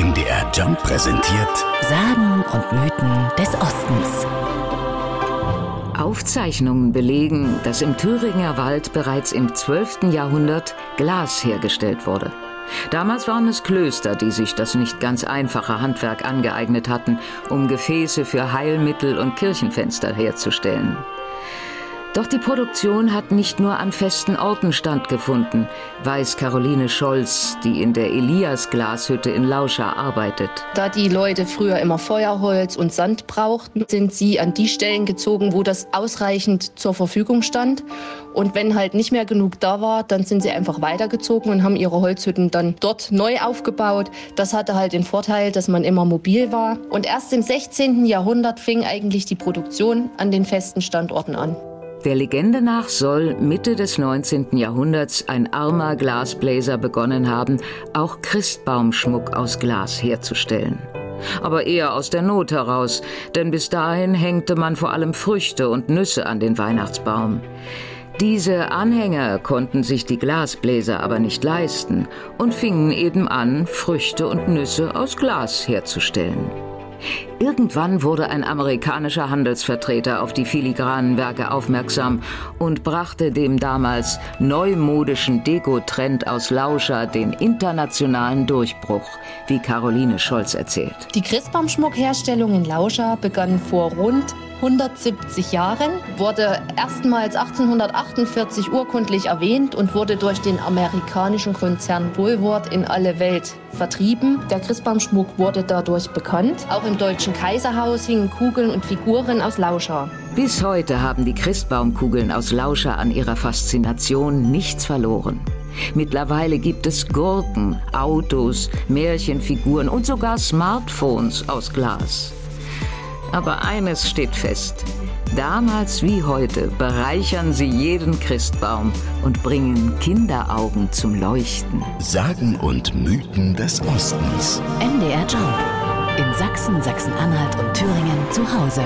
MDR Jump präsentiert Sagen und Mythen des Ostens. Aufzeichnungen belegen, dass im Thüringer Wald bereits im 12. Jahrhundert Glas hergestellt wurde. Damals waren es Klöster, die sich das nicht ganz einfache Handwerk angeeignet hatten, um Gefäße für Heilmittel und Kirchenfenster herzustellen. Doch die Produktion hat nicht nur an festen Orten stattgefunden, weiß Caroline Scholz, die in der Elias Glashütte in Lauscha arbeitet. Da die Leute früher immer Feuerholz und Sand brauchten, sind sie an die Stellen gezogen, wo das ausreichend zur Verfügung stand. Und wenn halt nicht mehr genug da war, dann sind sie einfach weitergezogen und haben ihre Holzhütten dann dort neu aufgebaut. Das hatte halt den Vorteil, dass man immer mobil war. Und erst im 16. Jahrhundert fing eigentlich die Produktion an den festen Standorten an. Der Legende nach soll Mitte des 19. Jahrhunderts ein armer Glasbläser begonnen haben, auch Christbaumschmuck aus Glas herzustellen. Aber eher aus der Not heraus, denn bis dahin hängte man vor allem Früchte und Nüsse an den Weihnachtsbaum. Diese Anhänger konnten sich die Glasbläser aber nicht leisten und fingen eben an, Früchte und Nüsse aus Glas herzustellen. Irgendwann wurde ein amerikanischer Handelsvertreter auf die filigranen Werke aufmerksam und brachte dem damals neumodischen Deko-Trend aus Lauscher den internationalen Durchbruch, wie Caroline Scholz erzählt. Die Christbaumschmuckherstellung in Lauscher begann vor rund 170 Jahren, wurde erstmals 1848 urkundlich erwähnt und wurde durch den amerikanischen Konzern Woolworth in alle Welt vertrieben. Der Christbaumschmuck wurde dadurch bekannt. Auch im Deutschen Kaiserhaus hingen Kugeln und Figuren aus Lauscher. Bis heute haben die Christbaumkugeln aus Lauscher an ihrer Faszination nichts verloren. Mittlerweile gibt es Gurken, Autos, Märchenfiguren und sogar Smartphones aus Glas. Aber eines steht fest. Damals wie heute bereichern sie jeden Christbaum und bringen Kinderaugen zum Leuchten. Sagen und Mythen des Ostens. MDR Jump. In Sachsen, Sachsen-Anhalt und Thüringen zu Hause.